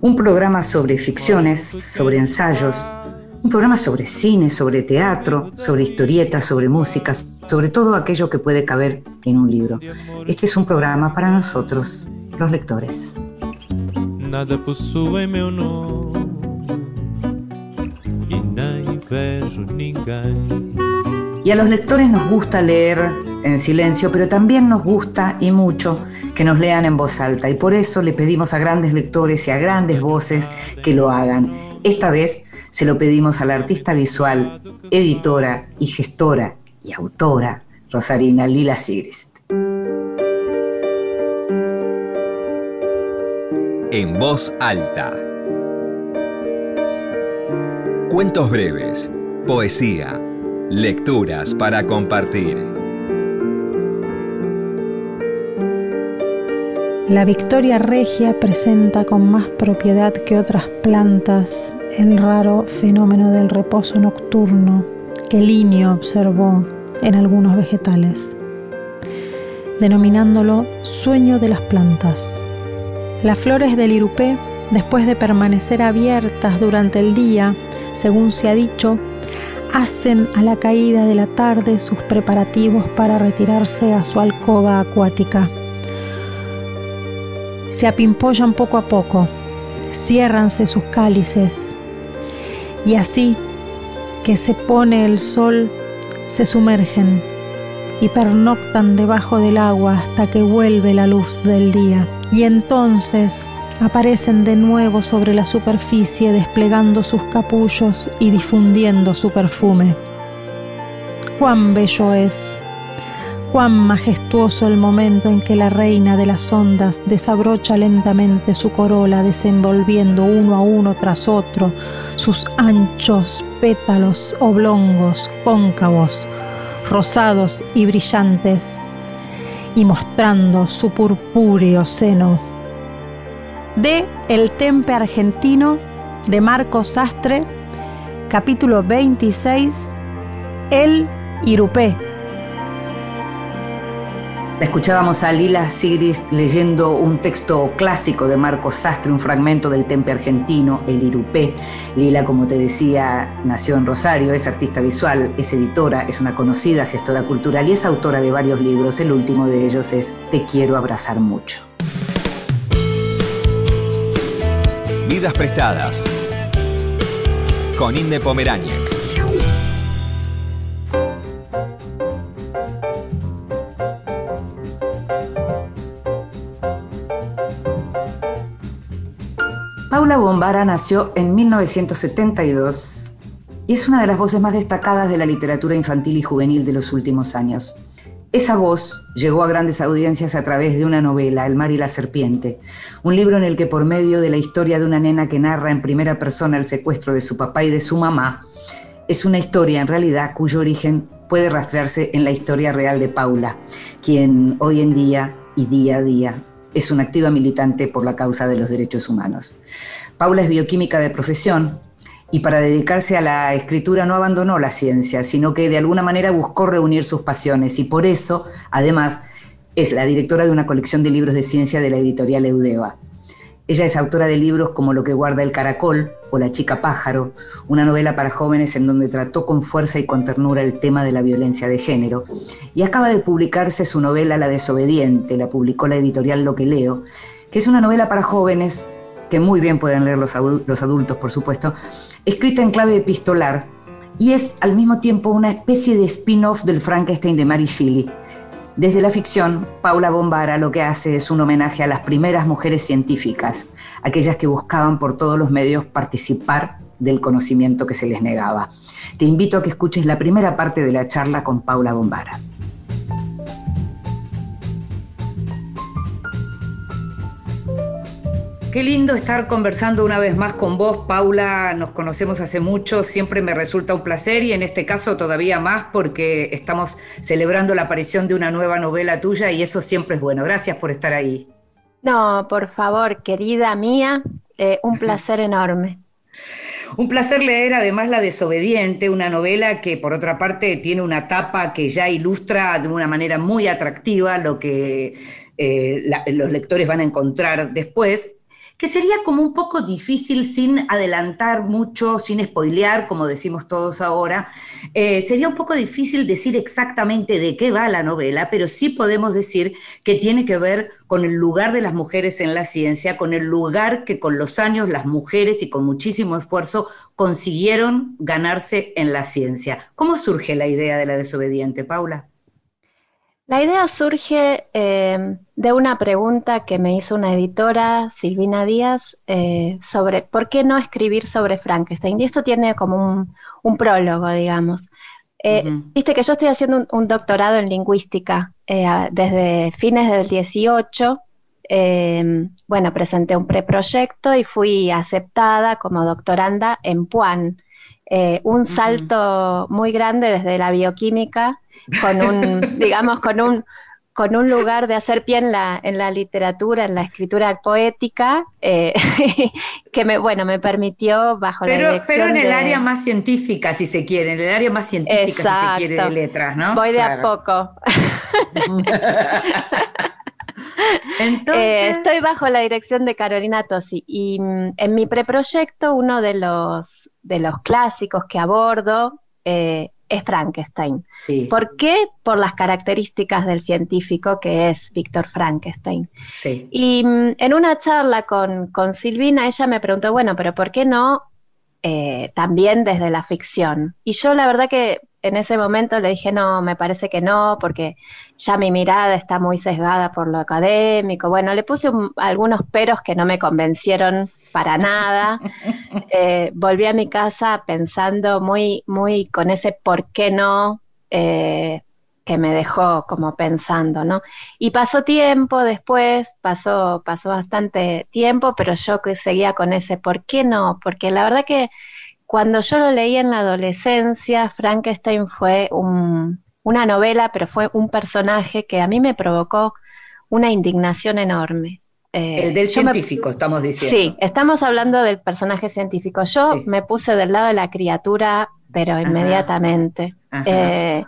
un programa sobre ficciones, sobre ensayos, un programa sobre cine, sobre teatro, sobre historietas, sobre música, sobre todo aquello que puede caber en un libro. Este es un programa para nosotros, los lectores. Nada possui meu nome. Y a los lectores nos gusta leer en silencio, pero también nos gusta y mucho que nos lean en voz alta. Y por eso le pedimos a grandes lectores y a grandes voces que lo hagan. Esta vez se lo pedimos a la artista visual, editora y gestora y autora Rosarina Lila Sigrist. En voz alta. Cuentos breves, poesía, lecturas para compartir. La Victoria Regia presenta con más propiedad que otras plantas el raro fenómeno del reposo nocturno que Linio observó en algunos vegetales, denominándolo sueño de las plantas. Las flores del irupé, después de permanecer abiertas durante el día, según se ha dicho, hacen a la caída de la tarde sus preparativos para retirarse a su alcoba acuática. Se apimpollan poco a poco, ciérranse sus cálices y así que se pone el sol, se sumergen y pernoctan debajo del agua hasta que vuelve la luz del día. Y entonces aparecen de nuevo sobre la superficie desplegando sus capullos y difundiendo su perfume. Cuán bello es, cuán majestuoso el momento en que la reina de las ondas desabrocha lentamente su corola desenvolviendo uno a uno tras otro sus anchos pétalos oblongos, cóncavos, rosados y brillantes, y mostrando su purpúreo seno de El Tempe Argentino de Marco Sastre, capítulo 26, El Irupé. escuchábamos a Lila Sigrist leyendo un texto clásico de Marco Sastre, un fragmento del Tempe argentino, El Irupé. Lila, como te decía, nació en Rosario, es artista visual, es editora, es una conocida gestora cultural y es autora de varios libros. El último de ellos es Te quiero abrazar mucho. Vidas prestadas con Inde Pomeráñez. Paula Bombara nació en 1972 y es una de las voces más destacadas de la literatura infantil y juvenil de los últimos años. Esa voz llegó a grandes audiencias a través de una novela, El mar y la serpiente, un libro en el que por medio de la historia de una nena que narra en primera persona el secuestro de su papá y de su mamá, es una historia en realidad cuyo origen puede rastrearse en la historia real de Paula, quien hoy en día y día a día es una activa militante por la causa de los derechos humanos. Paula es bioquímica de profesión, y para dedicarse a la escritura no abandonó la ciencia, sino que de alguna manera buscó reunir sus pasiones y por eso, además, es la directora de una colección de libros de ciencia de la editorial Eudeva. Ella es autora de libros como Lo que guarda el caracol o La chica pájaro, una novela para jóvenes en donde trató con fuerza y con ternura el tema de la violencia de género. Y acaba de publicarse su novela La desobediente, la publicó la editorial Lo que leo, que es una novela para jóvenes que muy bien pueden leer los, adultos, por supuesto, escrita en clave epistolar y es al mismo tiempo una especie de spin-off del Frankenstein de Mary Shelley. Desde la ficción, Paula Bombara lo que hace es un homenaje a las primeras mujeres científicas, aquellas que buscaban por todos los medios participar del conocimiento que se les negaba. Te invito a que escuches la primera parte de la charla con Paula Bombara. Qué lindo estar conversando una vez más con vos, Paula. Nos conocemos hace mucho, siempre me resulta un placer y en este caso todavía más porque estamos celebrando la aparición de una nueva novela tuya y eso siempre es bueno. Gracias por estar ahí. No, por favor, querida mía, eh, un placer enorme. Un placer leer además La desobediente, una novela que por otra parte tiene una tapa que ya ilustra de una manera muy atractiva lo que eh, los lectores van a encontrar después que sería como un poco difícil sin adelantar mucho, sin spoilear, como decimos todos ahora. Eh, sería un poco difícil decir exactamente de qué va la novela, pero sí podemos decir que tiene que ver con el lugar de las mujeres en la ciencia, con el lugar que con los años las mujeres y con muchísimo esfuerzo consiguieron ganarse en la ciencia. ¿Cómo surge la idea de la desobediente, Paula? La idea surge eh, de una pregunta que me hizo una editora, Silvina Díaz, eh, sobre por qué no escribir sobre Frankenstein. Y esto tiene como un, prólogo, digamos. Eh, viste que yo estoy haciendo un, doctorado en lingüística desde fines del 18. bueno, presenté un preproyecto y fui aceptada como doctoranda en Puan. un salto muy grande desde la bioquímica con un, digamos, con un, con un lugar de hacer pie en la, en la literatura, en la escritura poética, eh, que me, bueno, me permitió bajo pero, la Pero en el área más científica, si se quiere, en el área más científica, si se quiere, de letras, ¿no? Voy de a poco. Entonces... Eh, estoy bajo la dirección de Carolina Tosi y mm, en mi preproyecto uno de los, de los clásicos que abordo eh, es Frankenstein. ¿Por qué? Por las características del científico que es Víctor Frankenstein. Y mm, en una charla con, Silvina, ella me preguntó, bueno, pero ¿por qué no eh, también desde la ficción? Y yo la verdad que en ese momento le dije, no, me parece que no, porque ya mi mirada está muy sesgada por lo académico. Bueno, le puse algunos peros que no me convencieron para nada. Eh, volví a mi casa pensando muy, muy con ese por qué no eh, que me dejó como pensando, ¿no? Y pasó tiempo después, pasó, pasó bastante tiempo, pero yo que seguía con ese por qué no, porque la verdad que cuando yo lo leí en la adolescencia, Frankenstein fue una novela, pero fue un personaje que a mí me provocó una indignación enorme. Eh, el del científico, estamos diciendo. Sí, estamos hablando del personaje científico. Yo me puse del lado de la criatura, pero inmediatamente. Eh,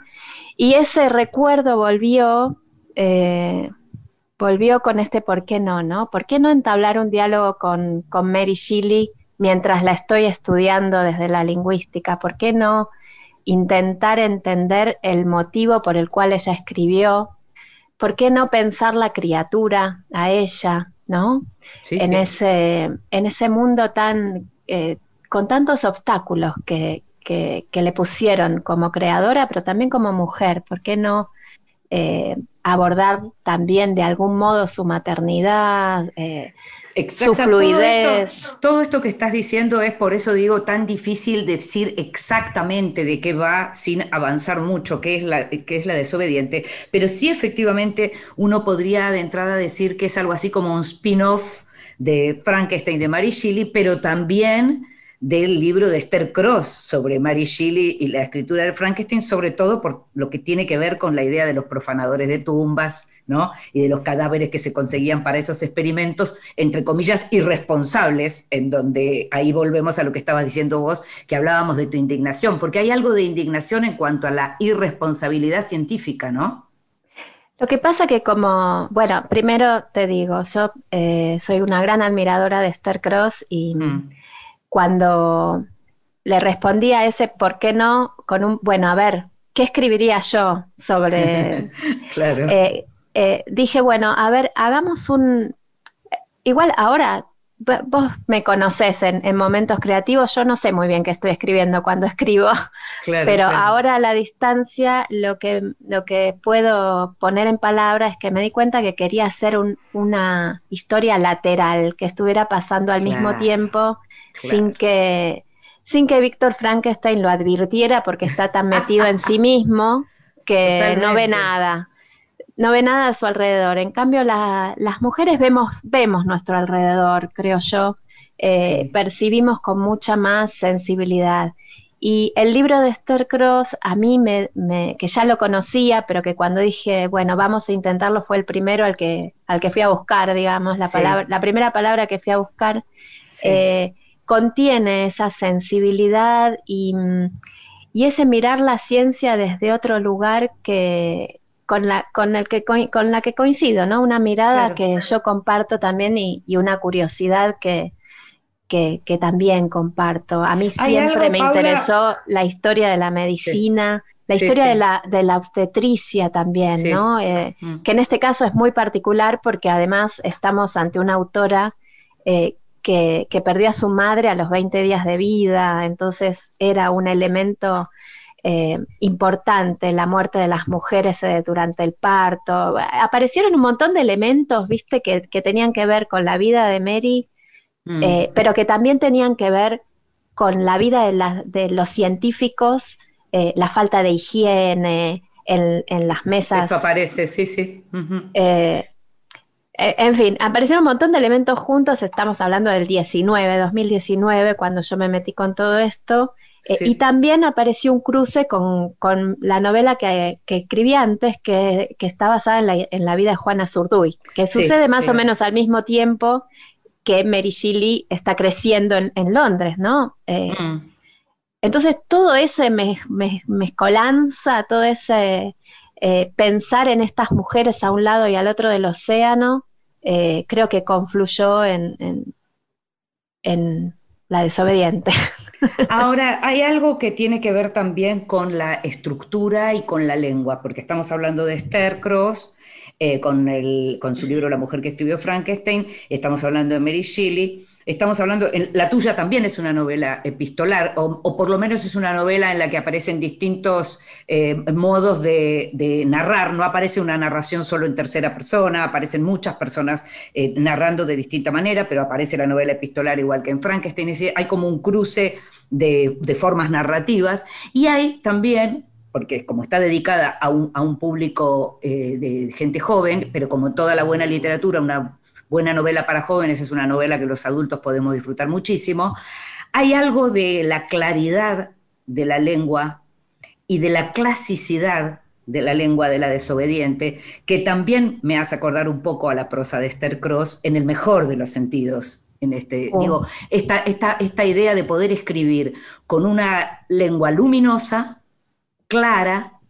y ese recuerdo volvió, eh, volvió con este por qué no, ¿no? ¿Por qué no entablar un diálogo con, con Mary Shelley mientras la estoy estudiando desde la lingüística? ¿Por qué no intentar entender el motivo por el cual ella escribió? ¿Por qué no pensar la criatura a ella? ¿no? en, Ese, en ese mundo tan, eh, con tantos obstáculos que, le pusieron como creadora, pero también como mujer, ¿por qué no eh, abordar también de algún modo su maternidad? Eh, su fluidez. Todo esto, que estás diciendo es, por eso digo, tan difícil decir exactamente de qué va sin avanzar mucho, qué es la, qué es la desobediente, pero sí efectivamente uno podría de entrada decir que es algo así como un spin-off de Frankenstein de Mary Shelley, pero también del libro de Esther Cross sobre Mary Shelley y la escritura de Frankenstein, sobre todo por lo que tiene que ver con la idea de los profanadores de tumbas, ¿no? Y de los cadáveres que se conseguían para esos experimentos, entre comillas, irresponsables, en donde ahí volvemos a lo que estabas diciendo vos, que hablábamos de tu indignación, porque hay algo de indignación en cuanto a la irresponsabilidad científica, ¿no? Lo que pasa que como, bueno, primero te digo, yo eh, soy una gran admiradora de Esther Cross y... Mm cuando le respondí a ese por qué no con un, bueno, a ver, ¿qué escribiría yo sobre... claro. Eh, eh, dije, bueno, a ver, hagamos un... Igual ahora, vos me conoces en, momentos creativos, yo no sé muy bien qué estoy escribiendo cuando escribo, pero ahora a la distancia lo que, lo que puedo poner en palabras es que me di cuenta que quería hacer una historia lateral, que estuviera pasando al mismo tiempo sin que sin que Víctor Frankenstein lo advirtiera porque está tan metido en sí mismo que no ve nada. no ve nada a su alrededor. En cambio, las mujeres vemos, vemos nuestro alrededor, creo yo, eh, percibimos con mucha más sensibilidad. Y el libro de Esther Cross, a mí, me, que ya lo conocía, pero que cuando dije, bueno, vamos a intentarlo, fue el primero al que, al que fui a buscar, digamos, la, palabra, la primera palabra que fui a buscar, eh, contiene esa sensibilidad y, y, ese mirar la ciencia desde otro lugar que, con la, con el que, con la que coincido, ¿no? Una mirada que yo comparto también y, y una curiosidad que, que, también comparto. A mí siempre me interesó la historia de la medicina. La historia De, la, de la obstetricia también, ¿no? Eh, mm. Que en este caso es muy particular porque además estamos ante una autora eh, que, perdió a su madre a los 20 días de vida, entonces era un elemento eh, importante, la muerte de las mujeres durante el parto. Aparecieron un montón de elementos, viste, que, que, tenían que ver con la vida de Mary Mm. Eh, pero que también tenían que ver con la vida de, los científicos, eh, la falta de higiene en, las mesas. Eso aparece, sí, sí. Eh, en fin, aparecieron un montón de elementos juntos, estamos hablando del 19, 2019, cuando yo me metí con todo esto, y también apareció un cruce con, la novela que, escribí antes, que, está basada en la, vida de Juana Zurduy, que sucede más o menos al mismo tiempo que Mary Shelley está creciendo en, Londres, ¿no? Eh, mm. Entonces todo ese mezcolanza, todo ese eh, pensar en estas mujeres a un lado y al otro del océano, eh, creo que confluyó en, en la desobediente. Ahora, hay algo que tiene que ver también con la estructura y con la lengua, porque estamos hablando de Esther Cross, eh, con, el, con su libro La mujer que escribió Frankenstein, estamos hablando de Mary Shelley, estamos hablando, la tuya también es una novela epistolar, o, por lo menos es una novela en la que aparecen distintos eh, modos de, narrar, no aparece una narración solo en tercera persona, aparecen muchas personas eh, narrando de distinta manera, pero aparece la novela epistolar igual que en Frankenstein, hay como un cruce de, formas narrativas, y hay también porque como está dedicada a un, público eh, de gente joven, pero como toda la buena literatura, una buena novela para jóvenes es una novela que los adultos podemos disfrutar muchísimo, hay algo de la claridad de la lengua y de la clasicidad de la lengua de la desobediente, que también me hace acordar un poco a la prosa de Esther Cross en el mejor de los sentidos. En este, oh. digo, esta, esta idea de poder escribir con una lengua luminosa, clara,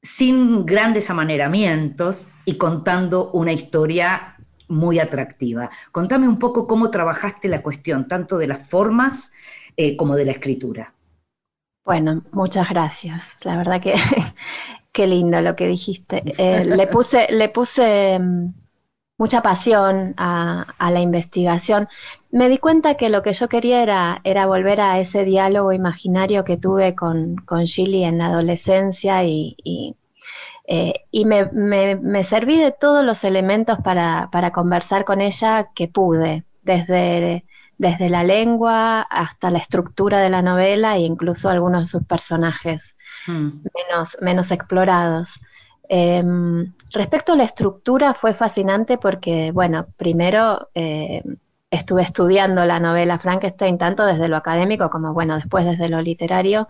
sin grandes amaneramientos y contando una historia muy atractiva. Contame un poco cómo trabajaste la cuestión, tanto de las formas eh, como de la escritura. Bueno, muchas gracias. La verdad que qué lindo lo que dijiste. Eh, le puse, mm, mucha pasión a, la investigación. Me di cuenta que lo que yo quería era, volver a ese diálogo imaginario que tuve con, con en la adolescencia y, eh, me, serví de todos los elementos para, conversar con ella que pude, desde, desde la lengua hasta la estructura de la novela e incluso algunos de sus personajes hmm. menos, menos explorados. Em, respecto a la estructura fue fascinante porque, bueno, primero eh, estuve estudiando la novela Frankenstein tanto desde lo académico como, bueno, después desde lo literario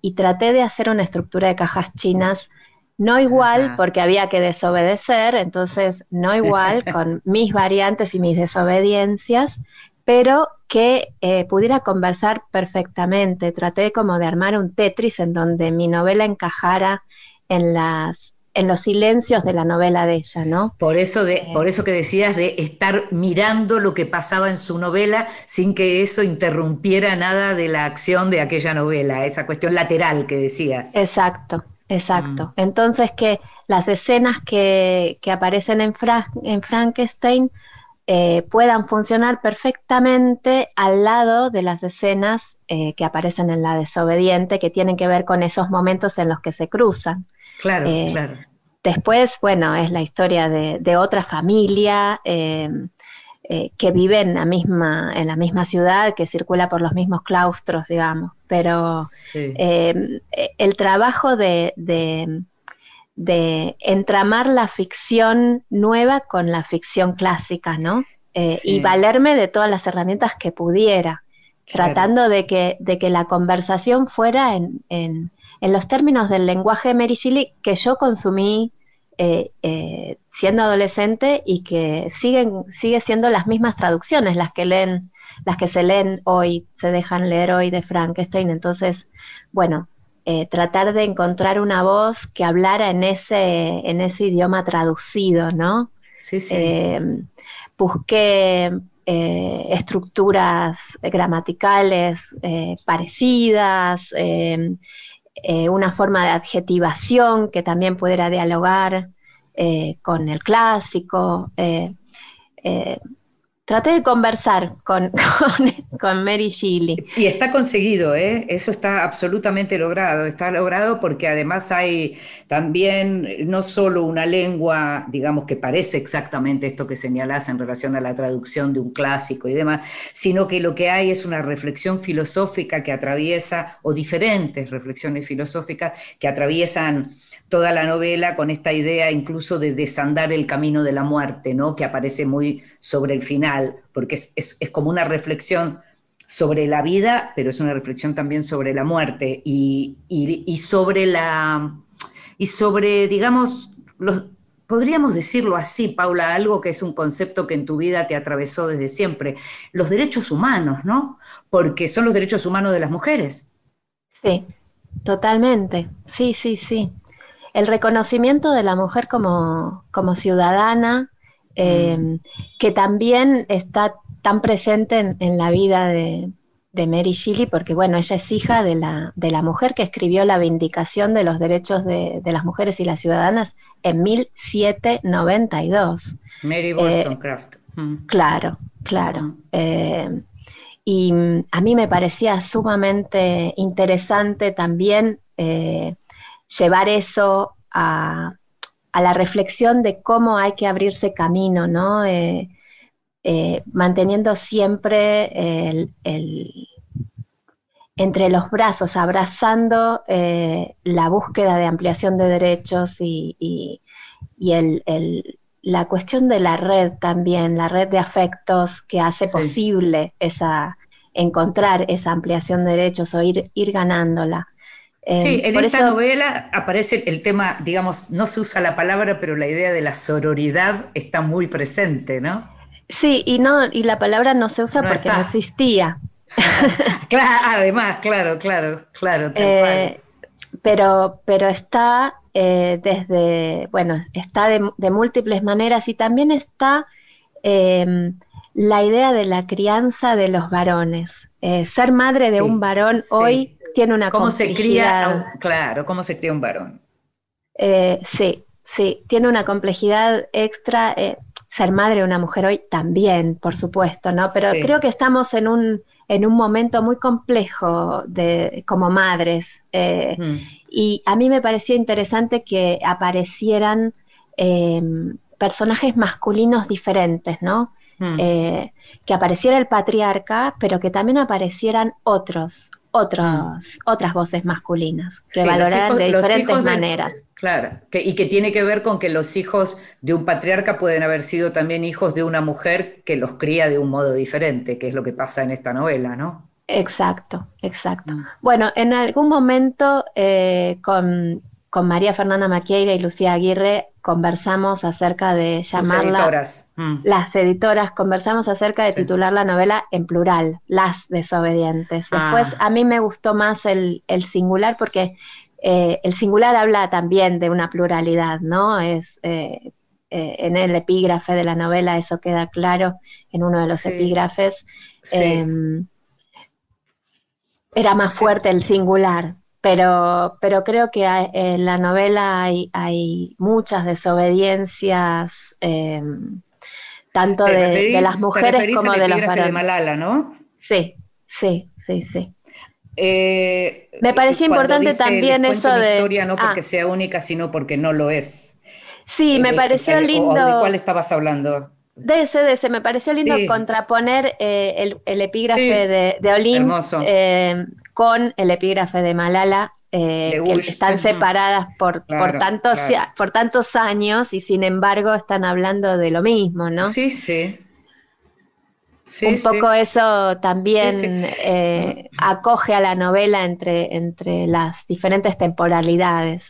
y traté de hacer una estructura de cajas chinas no igual porque había que desobedecer, entonces no igual con mis variantes y mis desobediencias, pero que eh, pudiera conversar perfectamente. Traté como de armar un Tetris en donde mi novela encajara en las en los silencios de la novela de ella, ¿no? Por eso, de, eh, por eso que decías de estar mirando lo que pasaba en su novela sin que eso interrumpiera nada de la acción de aquella novela, esa cuestión lateral que decías. Exacto, exacto. Mm. Entonces que las escenas que, aparecen en, en Frankenstein eh, puedan funcionar perfectamente al lado de las escenas eh, que aparecen en La desobediente, que tienen que ver con esos momentos en los que se cruzan. Claro, eh, claro. Después, bueno, es la historia de, otra familia eh, que vive en la, misma, en la misma ciudad, que circula por los mismos claustros, digamos. Pero el trabajo de, de entramar la ficción nueva con la ficción clásica, ¿no? Eh, y valerme de todas las herramientas que pudiera, tratando de que, de que la conversación fuera en, en, los términos del lenguaje de Mary Shelley que yo consumí eh, eh, siendo adolescente y que siguen, sigue siendo las mismas traducciones las que leen, las que se leen hoy, se dejan leer hoy de Frankenstein. Entonces, bueno, eh, tratar de encontrar una voz que hablara en ese, en ese idioma traducido, ¿no? Sí, sí. busqué estructuras gramaticales parecidas, eh, una forma de adjetivación que también pudiera dialogar eh, con el clásico. Eh, traté de conversar con, con, Mary Shelley. Y está conseguido, ¿eh? eso está absolutamente logrado. Está logrado porque además hay también no solo una lengua, digamos, que parece exactamente esto que señalás en relación a la traducción de un clásico y demás, sino que lo que hay es una reflexión filosófica que atraviesa, o diferentes reflexiones filosóficas que atraviesan toda la novela con esta idea incluso de desandar el camino de la muerte, ¿no? que aparece muy sobre el final, porque es, como una reflexión sobre la vida, pero es una reflexión también sobre la muerte y, sobre la y sobre, digamos, los, podríamos decirlo así, Paula, algo que es un concepto que en tu vida te atravesó desde siempre, los derechos humanos, ¿no? Porque son los derechos humanos de las mujeres. Sí, totalmente. Sí, sí, sí el reconocimiento de la mujer como, ciudadana, eh, mm. que también está tan presente en, la vida de, Mary Shelley, porque bueno, ella es hija de la, de la mujer que escribió la Vindicación de los Derechos de, las Mujeres y las Ciudadanas en 1792. Mary Wollstonecraft. Eh, mm. Claro, claro. Mm. Eh, y a mí me parecía sumamente interesante también llevar eso a, la reflexión de cómo hay que abrirse camino, ¿no? Eh, eh, manteniendo siempre el, entre los brazos, abrazando eh, la búsqueda de ampliación de derechos y, la cuestión de la red también, la red de afectos que hace posible esa, encontrar esa ampliación de derechos o ir, ir ganándola. Sí, en esta novela aparece el tema, digamos, no se usa la palabra, pero la idea de la sororidad está muy presente, ¿no? Sí, y no, y la palabra no se usa porque no existía. claro, además, claro, claro, claro. Eh, pero, pero está eh, desde, bueno, está de, múltiples maneras y también está em, la idea de la crianza de los varones. Eh, ser madre de un varón hoy tiene una ¿Cómo se cría, claro, cómo se cría un varón? Eh, sí, sí, tiene una complejidad extra. Eh, ser madre de una mujer hoy también, por supuesto, ¿no? Pero creo que estamos en un, en un momento muy complejo de, como madres. Eh, mm. Y a mí me parecía interesante que aparecieran personajes masculinos diferentes, ¿no? Mm. que apareciera el patriarca, pero que también aparecieran otros, otras, otras voces masculinas que valoran de diferentes maneras. Claro, y que tiene que ver con que los hijos de un patriarca pueden haber sido también hijos de una mujer que los cría de un modo diferente, que es lo que pasa en esta novela, ¿no? Exacto, exacto. Mm. Bueno, en algún momento eh, con, con María Fernanda Maquieira y Lucía Aguirre conversamos acerca de llamarla. Mm. Las editoras. conversamos acerca de titular la novela en plural, Las desobedientes. Ah. Después a mí me gustó más el, singular porque eh, el singular habla también de una pluralidad, ¿no? Es. Eh, eh, en el epígrafe de la novela eso queda claro, en uno de los epígrafes. Em, era más fuerte el singular, pero, pero creo que en la novela hay, muchas desobediencias, eh, tanto de, las mujeres como de los varones. de Malala, ¿no? Sí, sí, sí, sí. Eh, Me parecía importante también eso de... historia no porque ah. sea única, sino porque no lo es. Sí, me eh, pareció lindo... ¿De cuál estabas hablando? De ese, de ese, me pareció lindo contraponer el, epígrafe de, de Olin con el epígrafe de Malala, eh, que están separadas por, por, tantos, por tantos años y sin embargo están hablando de lo mismo, ¿no? Sí, sí. un poco eso también eh, acoge a la novela entre, entre las diferentes temporalidades.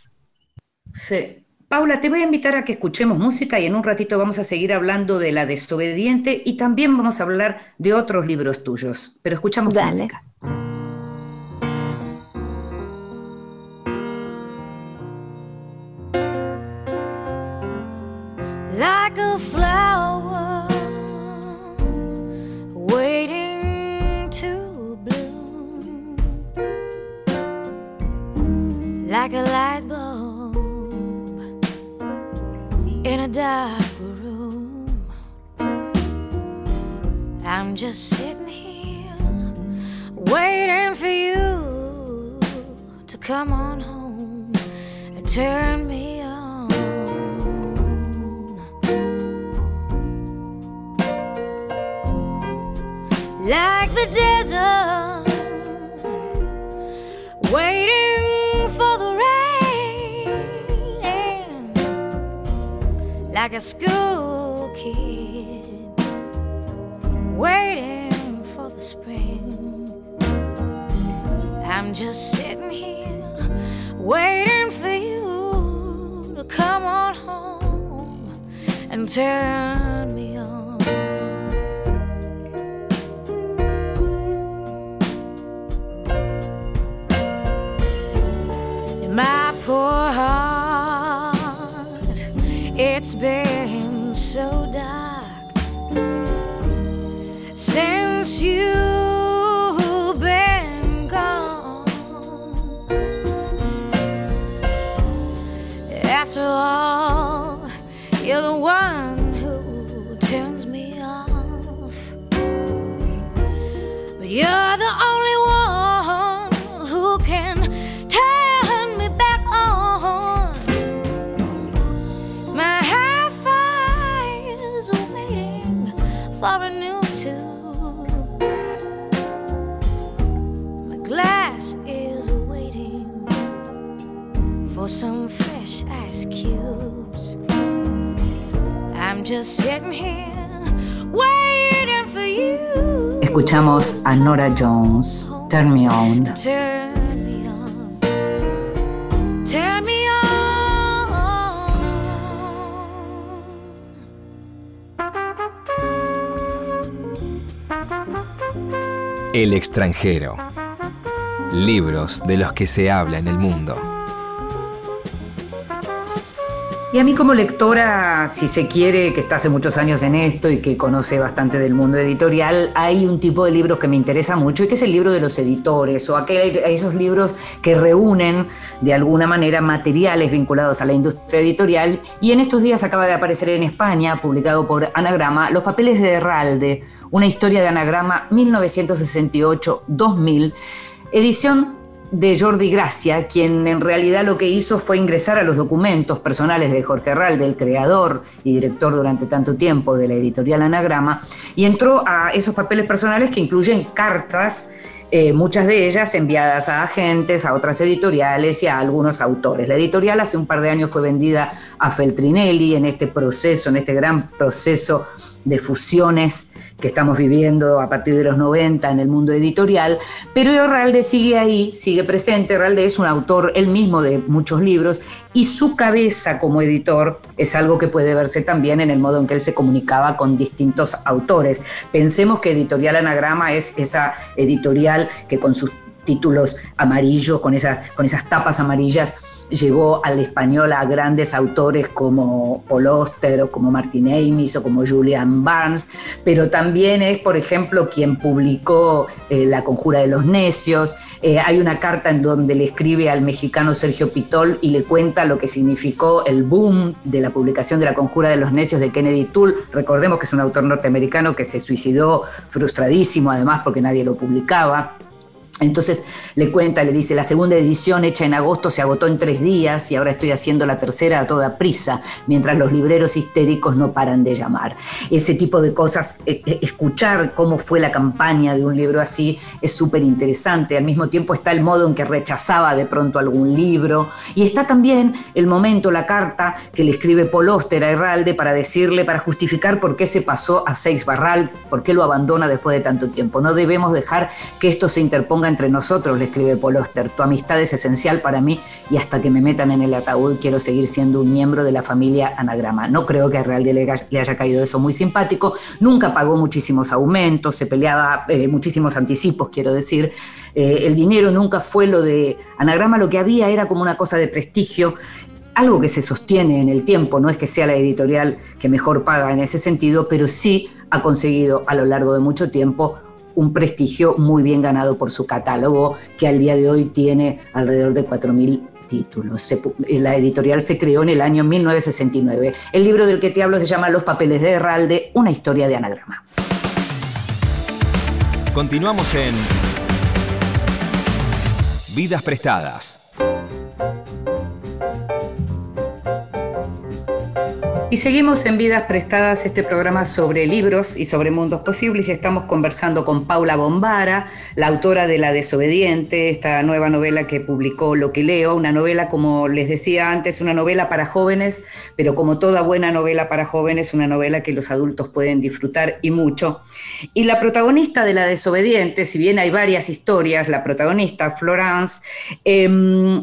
Sí. Paula, te voy a invitar a que escuchemos música y en un ratito vamos a seguir hablando de La desobediente y también vamos a hablar de otros libros tuyos. Pero escuchamos música. Like a flower waiting to bloom, like a light bulb in a dark room. I'm just sitting here waiting for you to come on home and turn me Like the desert, waiting for the rain, like a school kid waiting for the spring. I'm just sitting here waiting for you to come on home and turn me Escuchamos a Nora Jones, Turn Me On. Turn El extranjero. Libros de los que se habla en el mundo. Y a mí como lectora, si se quiere, que está hace muchos años en esto y que conoce bastante del mundo editorial, hay un tipo de libros que me interesa mucho y que es el libro de los editores o aquel, esos libros que reúnen de alguna manera materiales vinculados a la industria editorial. Y en estos días acaba de aparecer en España, publicado por Anagrama, Los papeles de Herralde, una historia de Anagrama 1968-2000, edición de Jordi Gracia, quien en realidad lo que hizo fue ingresar a los documentos personales de Jorge Herralde, el creador y director durante tanto tiempo de la editorial Anagrama, y entró a esos papeles personales que incluyen cartas eh, muchas de ellas enviadas a agentes, a otras editoriales y a algunos autores. La editorial hace un par de años fue vendida a Feltrinelli en este proceso, en este gran proceso de fusiones que estamos viviendo a partir de los 90 en el mundo editorial, pero Herralde sigue ahí, sigue presente. Herralde es un autor él mismo de muchos libros y su cabeza como editor es algo que puede verse también en el modo en que él se comunicaba con distintos autores. Pensemos que Editorial Anagrama es esa editorial que con sus títulos amarillos, con, con esas tapas amarillas, llegó al español a grandes autores como Paul o como Martin Amis o como Julian Barnes, pero también es, por ejemplo, quien publicó eh, La Conjura de los Necios. Eh, hay una carta en donde le escribe al mexicano Sergio Pitol y le cuenta lo que significó el boom de la publicación de La Conjura de los Necios de Kennedy Toole. Recordemos que es un autor norteamericano que se suicidó frustradísimo, además, porque nadie lo publicaba. Entonces le cuenta, le dice, la segunda edición hecha en agosto se agotó en tres días y ahora estoy haciendo la tercera a toda prisa, mientras los libreros histéricos no paran de llamar. Ese tipo de cosas, e, e, escuchar cómo fue la campaña de un libro así es súper interesante. Al mismo tiempo está el modo en que rechazaba de pronto algún libro y está también el momento, la carta que le escribe Paul a Herralde para decirle, para justificar por qué se pasó a Seix Barral, por qué lo abandona después de tanto tiempo. No debemos dejar que esto se interponga entre nosotros, le escribe Paul Oster. Tu amistad es esencial para mí y hasta que me metan en el ataúd quiero seguir siendo un miembro de la familia Anagrama. No creo que a Real le, le haya caído eso muy simpático. Nunca pagó muchísimos aumentos, se peleaba eh, muchísimos anticipos, quiero decir. Eh, el dinero nunca fue lo de Anagrama, lo que había era como una cosa de prestigio algo que se sostiene en el tiempo, no es que sea la editorial que mejor paga en ese sentido, pero sí ha conseguido a lo largo de mucho tiempo un prestigio muy bien ganado por su catálogo, que al día de hoy tiene alrededor de 4.000 títulos. Eh, la editorial se creó en el año 1969. El libro del que te hablo se llama Los papeles de Herralde, una historia de anagrama. Continuamos en Vidas Prestadas. Y seguimos en Vidas Prestadas, este programa sobre libros y sobre mundos posibles, y estamos conversando con Paula Bombara, la autora de La Desobediente, esta nueva novela que publicó Lo que leo, una novela, como les decía antes, una novela para jóvenes, pero como toda buena novela para jóvenes, una novela que los adultos pueden disfrutar y mucho. Y la protagonista de La Desobediente, si bien hay varias historias, la protagonista, Florence, em,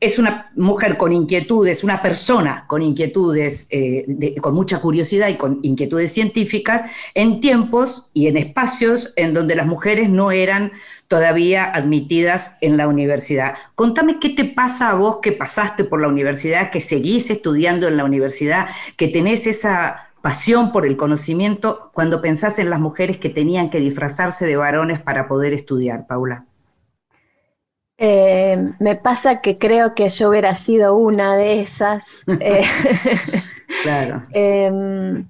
es una mujer con inquietudes, una persona con inquietudes, eh, con mucha curiosidad y con inquietudes científicas, en tiempos y en espacios en donde las mujeres no eran todavía admitidas en la universidad. Contame qué te pasa a vos que pasaste por la universidad, que seguís estudiando en la universidad, que tenés esa pasión por el conocimiento cuando pensás en las mujeres que tenían que disfrazarse de varones para poder estudiar, Paula. Eh, me pasa que creo que yo hubiera sido una de esas. Eh, claro. Em,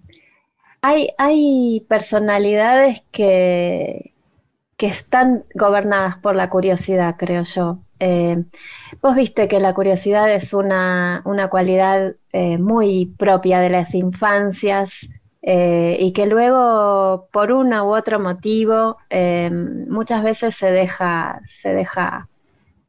hay, hay, personalidades que, que, están gobernadas por la curiosidad, creo yo. Eh, vos viste que la curiosidad es una, una cualidad muy propia de las infancias y que luego, por uno u otro motivo, muchas veces se deja, se deja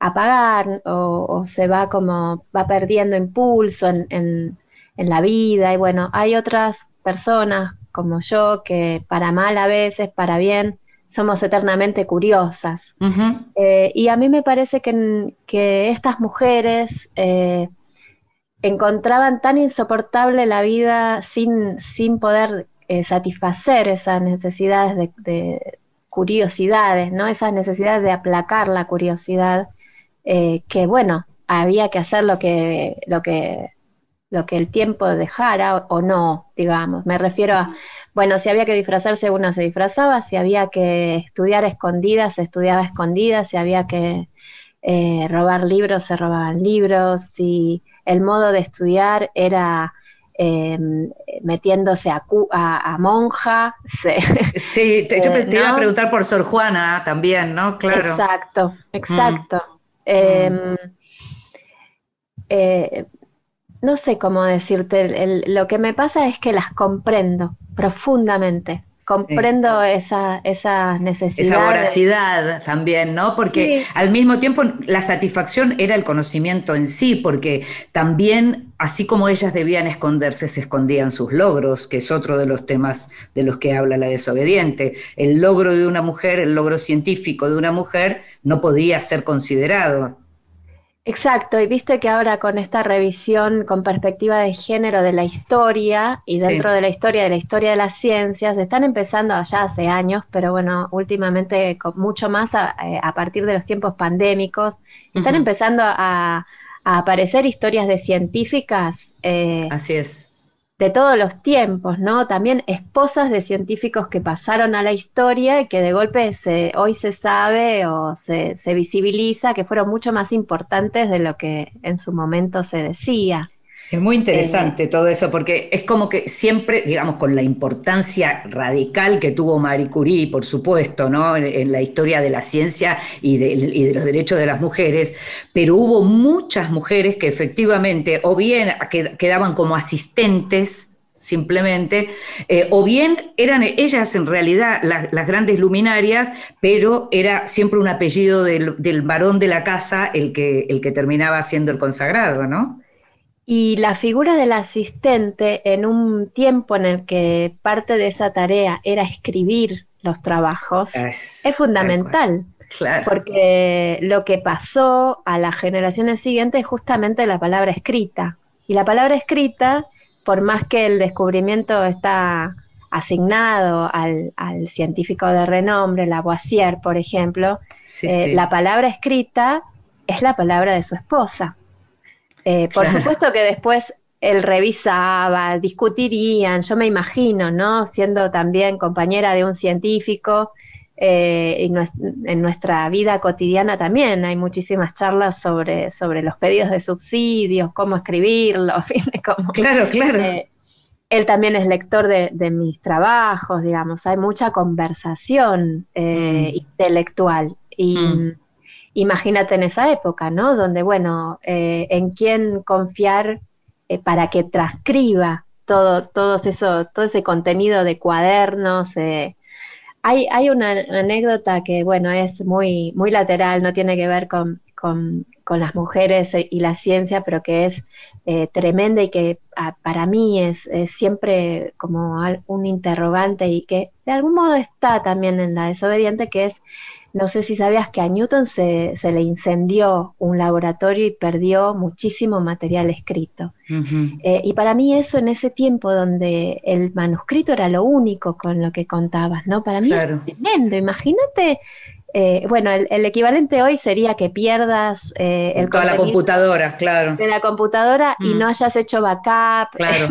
apagar o, se va como, va perdiendo impulso en, en, la vida y bueno, hay otras personas como yo que para mal a veces, para bien, somos eternamente curiosas. Eh, y a mí me parece que, que estas mujeres eh, encontraban tan insoportable la vida sin, sin poder eh, satisfacer esas necesidades de, de, curiosidades, ¿no? Esas necesidades de aplacar la curiosidad eh, que bueno, había que hacer lo que, lo que, lo que el tiempo dejara o, no, digamos. Me refiero a, bueno, si había que disfrazarse, uno se disfrazaba, si había que estudiar escondidas, se estudiaba escondidas, si había que eh, robar libros, se robaban libros, si el modo de estudiar era em, metiéndose a, a, monja. sí, te, yo te iba a preguntar por Sor Juana también, ¿no? Claro. Exacto, exacto. Em, eh, no sé cómo decirte, lo que me pasa es que las comprendo profundamente. Comprendo esa, esa necesidad. Esa voracidad también, ¿no? Porque al mismo tiempo la satisfacción era el conocimiento en sí, porque también, así como ellas debían esconderse, se escondían sus logros, que es otro de los temas de los que habla la desobediente. El logro de una mujer, el logro científico de una mujer, no podía ser considerado. Exacto, y viste que ahora con esta revisión con perspectiva de género de la historia y dentro de la historia de la historia de las ciencias, están empezando ya hace años, pero bueno, últimamente mucho más a, eh, partir de los tiempos pandémicos, están empezando a, a, aparecer historias de científicas. Eh, Así es de todos los tiempos, ¿no? También esposas de científicos que pasaron a la historia y que de golpe se, hoy se sabe o se, visibiliza que fueron mucho más importantes de lo que en su momento se decía. Es muy interesante todo eso, porque es como que siempre, digamos, con la importancia radical que tuvo Marie Curie, por supuesto, ¿no? en, la historia de la ciencia y de, los derechos de las mujeres, pero hubo muchas mujeres que efectivamente o bien quedaban como asistentes simplemente, eh, o bien eran ellas en realidad las grandes luminarias, pero era siempre un apellido del, del, varón de la casa el que, el que terminaba siendo el consagrado, ¿no? Y la figura del asistente en un tiempo en el que parte de esa tarea era escribir los trabajos es, fundamental. Porque lo que pasó a las generaciones siguientes es justamente la palabra escrita. Y la palabra escrita por más que el descubrimiento está asignado al, científico de renombre, Lavoisier, por ejemplo, eh, la palabra escrita es la palabra de su esposa. Eh, por supuesto que después él revisaba, discutirían, yo me imagino, ¿no? Siendo también compañera de un científico, eh, y en nuestra vida cotidiana también hay muchísimas charlas sobre, sobre los pedidos de subsidios, cómo escribirlos. claro, claro. Eh, él también es lector de, mis trabajos, digamos, hay mucha conversación eh, mm. intelectual. Y mm. Imagínate en esa época, ¿no? Donde, bueno, en quién confiar para que transcriba todo, todo, eso, todo ese contenido de cuadernos, hay, hay una anécdota que, bueno, es muy, muy lateral, no tiene que ver con, las mujeres y la ciencia, pero que es eh, tremenda y que ah, para mí es, siempre como un interrogante y que de algún modo está también en la desobediente, que es no sé si sabías que a Newton se, se le incendió un laboratorio y perdió muchísimo material escrito. Eh, y para mí eso en ese tiempo donde el manuscrito era lo único con lo que contabas, ¿no? Para mí es tremendo. Imagínate eh, bueno, el, equivalente hoy sería que pierdas eh, el Toda la computadora, claro. De la computadora y mm. no hayas hecho backup. Claro.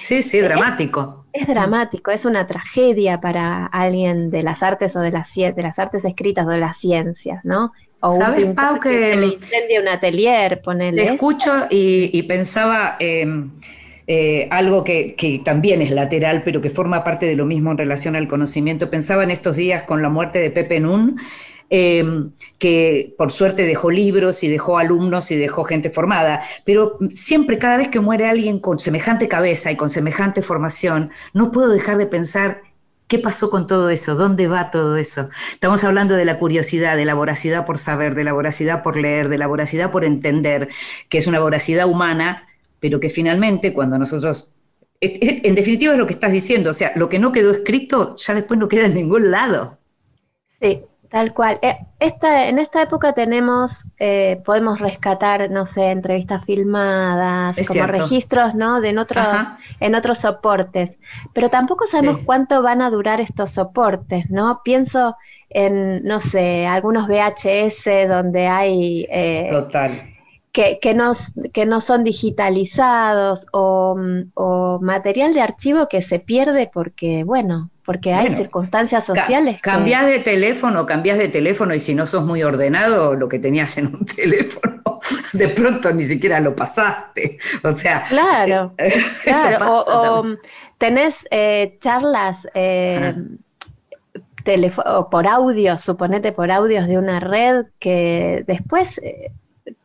sí, sí, dramático. Es, dramático, es una tragedia para alguien de las artes o de las, de las artes escritas o de las ciencias, ¿no? O ¿Sabes, Pau, que, le incendia un atelier, ponele. Te escucho y, pensaba... Em, eh, algo que, también es lateral, pero que forma parte de lo mismo en relación al conocimiento. Pensaba en estos días con la muerte de Pepe Nun, eh, que por suerte dejó libros y dejó alumnos y dejó gente formada, pero siempre cada vez que muere alguien con semejante cabeza y con semejante formación, no puedo dejar de pensar ¿Qué pasó con todo eso? ¿Dónde va todo eso? Estamos hablando de la curiosidad, de la voracidad por saber, de la voracidad por leer, de la voracidad por entender, que es una voracidad humana pero que finalmente cuando nosotros, en definitiva es lo que estás diciendo, o sea, lo que no quedó escrito ya después no queda en ningún lado. Sí, tal cual. Eh, esta, en esta época tenemos, eh, podemos rescatar, no sé, entrevistas filmadas, como registros, ¿no? De en otros, en otros soportes, pero tampoco sabemos cuánto van a durar estos soportes, ¿no? Pienso en, no sé, algunos VHS donde hay... Eh, Total que, que, no, que no son digitalizados o, material de archivo que se pierde porque, bueno, porque hay circunstancias sociales. cambias de teléfono, cambias de teléfono y si no sos muy ordenado, lo que tenías en un teléfono, de pronto ni siquiera lo pasaste. O sea, claro, claro. O, tenés eh, charlas. Eh, o por audio, suponete por audios de una red que después eh,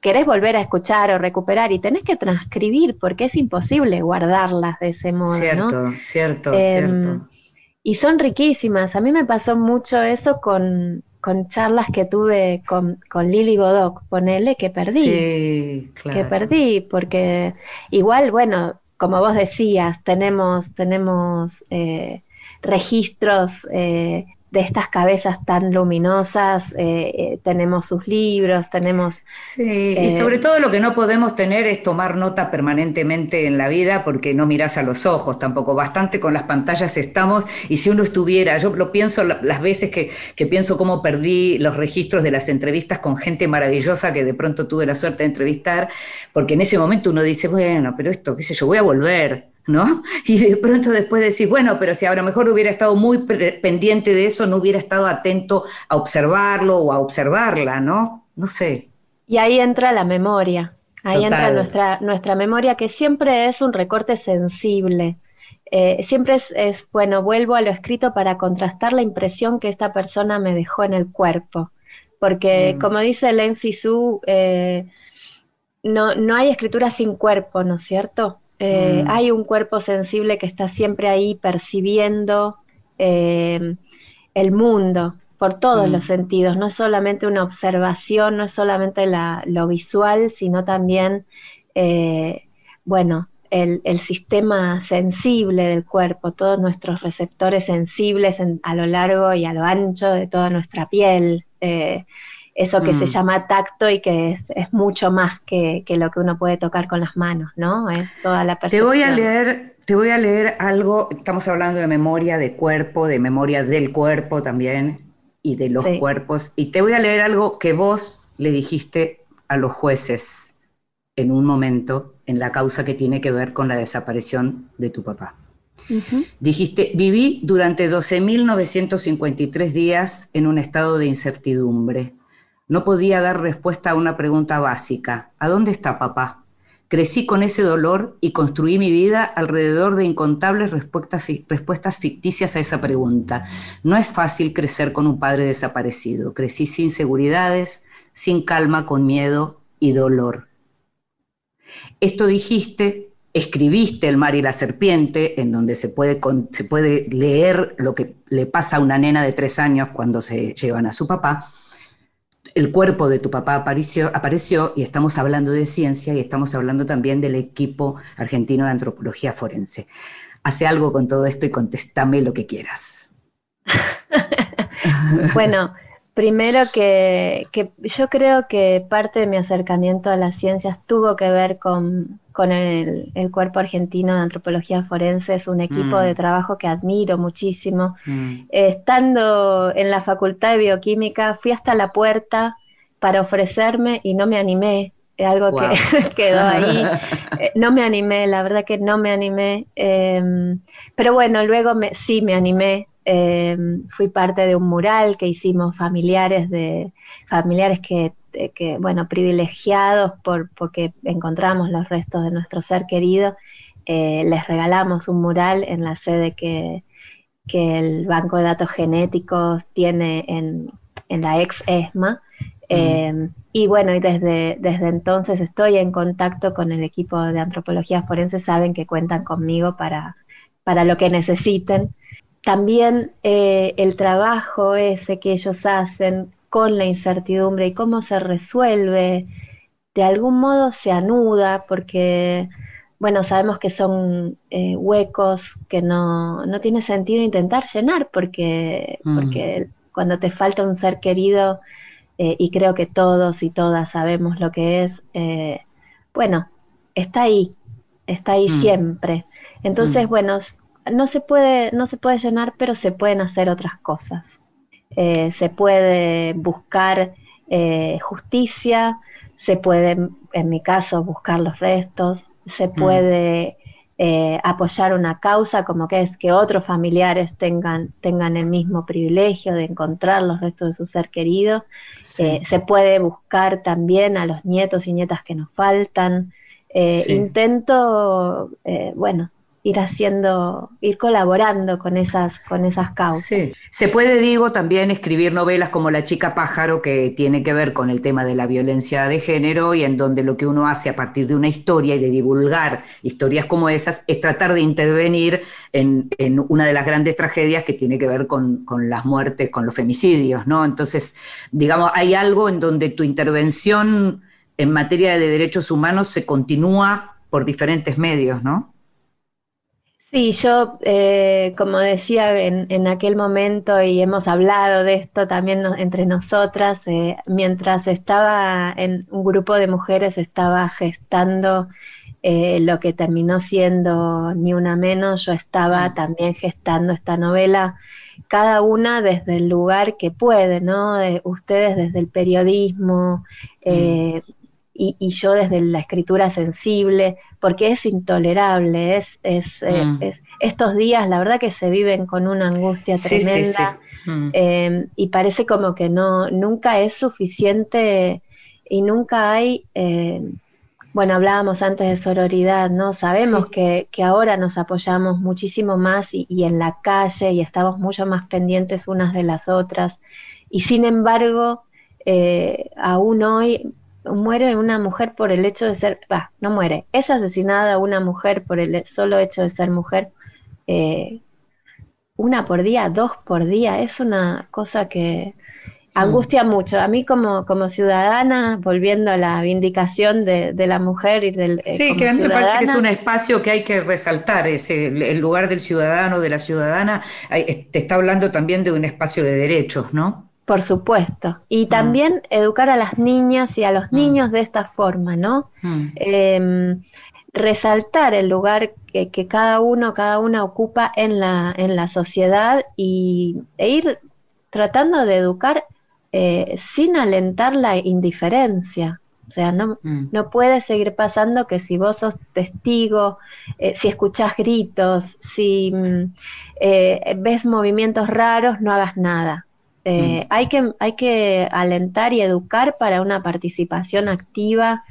querés volver a escuchar o recuperar y tenés que transcribir porque es imposible guardarlas de ese modo. Cierto, cierto, em, cierto. Y son riquísimas. A mí me pasó mucho eso con, charlas que tuve con, con Lili Godoc, ponele, que perdí. Sí, claro. Que perdí, porque igual, bueno, como vos decías, tenemos, tenemos eh, registros eh, de estas cabezas tan luminosas, eh, eh, tenemos sus libros, tenemos... Sí, y eh, sobre todo lo que no podemos tener es tomar nota permanentemente en la vida porque no miras a los ojos tampoco, bastante con las pantallas estamos y si uno estuviera, yo lo pienso las veces que, que pienso cómo perdí los registros de las entrevistas con gente maravillosa que de pronto tuve la suerte de entrevistar, porque en ese momento uno dice, bueno, pero esto, qué sé yo, voy a volver ¿no? Y de pronto después decís, bueno, pero si a lo mejor hubiera estado muy pendiente de eso, no hubiera estado atento a observarlo o a observarla, ¿no? No sé. Y ahí entra la memoria. Ahí entra nuestra, nuestra memoria, que siempre es un recorte sensible. Eh, siempre es, bueno, vuelvo a lo escrito para contrastar la impresión que esta persona me dejó en el cuerpo. Porque, mm. como dice Len Sisu, eh, no, no hay escritura sin cuerpo, ¿no es cierto? Eh, mm. Hay un cuerpo sensible que está siempre ahí percibiendo el mundo por todos los mm. sentidos, no es solamente una observación, no es solamente lo visual, sino también, bueno, el, sistema sensible del cuerpo, todos nuestros receptores sensibles a lo largo y a lo ancho de toda nuestra piel. Eh, eso que se mm. llama tacto y que es, mucho más que, lo que uno puede tocar con las manos, ¿no? Es toda la percepción. Te voy a leer, te voy a leer algo, estamos hablando de memoria de cuerpo, de memoria del cuerpo también y de los cuerpos, y te voy a leer algo que vos le dijiste a los jueces en un momento en la causa que tiene que ver con la desaparición de tu papá. Dijiste, viví durante 12.953 días en un estado de incertidumbre. No podía dar respuesta a una pregunta básica. ¿A dónde está papá? Crecí con ese dolor y construí mi vida alrededor de incontables respuestas, ficticias a esa pregunta. No es fácil crecer con un padre desaparecido. Crecí sin seguridades, sin calma, con miedo y dolor. Esto dijiste, escribiste El mar y la serpiente, en donde se puede leer lo que le pasa a una nena de tres años cuando se llevan a su papá. El cuerpo de tu papá apareció, apareció y estamos hablando de ciencia y estamos hablando también del equipo argentino de antropología forense. Hace algo con todo esto y contestame lo que quieras. bueno, Primero que, yo creo que parte de mi acercamiento a las ciencias tuvo que ver con, el, Cuerpo Argentino de Antropología Forense, es un equipo de mm. trabajo que admiro muchísimo. Mm. estando en la Facultad de Bioquímica, fui hasta la puerta para ofrecerme y no me animé, algo que quedó ahí. Eh, no me animé, la verdad que no me animé. Em, pero bueno, luego me, sí me animé eh, fui parte de un mural que hicimos familiares de familiares que, bueno, privilegiados por, porque encontramos los restos de nuestro ser querido. Eh, les regalamos un mural en la sede que, el Banco de Datos Genéticos tiene en, la ex ESMA. Eh, y bueno, y desde, desde entonces estoy en contacto con el equipo de antropología forense, saben que cuentan conmigo para, para lo que necesiten también eh, el trabajo ese que ellos hacen con la incertidumbre y cómo se resuelve, de algún modo se anuda porque, bueno, sabemos que son eh, huecos que no, no, tiene sentido intentar llenar porque, mm. porque cuando te falta un ser querido, eh, y creo que todos y todas sabemos lo que es, bueno, está ahí, está ahí mm. siempre. Entonces, mm. bueno, no se puede, no se puede llenar, pero se pueden hacer otras cosas. Eh, se puede buscar eh, justicia, se puede, en mi caso, buscar los restos, se mm. puede eh, apoyar una causa como que es que otros familiares tengan, tengan el mismo privilegio de encontrar los restos de su ser querido. se puede buscar también a los nietos y nietas que nos faltan. Intento, bueno, ir haciendo, ir colaborando con esas, con esas causas. Se puede, digo, también escribir novelas como La chica pájaro, que tiene que ver con el tema de la violencia de género y en donde lo que uno hace a partir de una historia y de divulgar historias como esas es tratar de intervenir en, una de las grandes tragedias que tiene que ver con las muertes, con los femicidios, ¿no? Entonces, digamos, hay algo en donde tu intervención en materia de derechos humanos se continúa por diferentes medios, ¿no? Sí, yo, eh, como decía en, aquel momento, y hemos hablado de esto también entre nosotras, eh, mientras estaba en un grupo de mujeres, estaba gestando eh, lo que terminó siendo Ni Una Menos, yo estaba también gestando esta novela, cada una desde el lugar que puede, ¿no? ustedes desde el periodismo. Mm y, yo desde la escritura sensible, porque es intolerable, es, es, eh, mm. estos días la verdad que se viven con una angustia tremenda mm. em, y parece como que no, nunca es suficiente y nunca hay em, bueno, hablábamos antes de sororidad, ¿no? Sabemos que, ahora nos apoyamos muchísimo más y, en la calle y estamos mucho más pendientes unas de las otras. Y sin embargo, eh, aún hoy muere una mujer por el hecho de ser, va, no muere, es asesinada una mujer por el solo hecho de ser mujer. Eh, una por día, dos por día, es una cosa que, angustia mucho. A mí como, como ciudadana, volviendo a la vindicación de, la mujer y del... Eh, sí, que a mí me parece que es un espacio que hay que resaltar, ese, el lugar del ciudadano, de la ciudadana, te está hablando también de un espacio de derechos, ¿no? Por supuesto. Y mm. también educar a las niñas y a los mm. niños de esta forma, ¿no? Mm. Em, resaltar el lugar que, que, cada uno, cada una ocupa en la, en la sociedad y, e ir tratando de educar eh, sin alentar la indiferencia. O sea, no, no puede seguir pasando que si vos sos testigo, eh, si escuchás gritos, si eh, ves movimientos raros, no hagas nada. Mm. hay, que, hay que alentar y educar para una participación activa,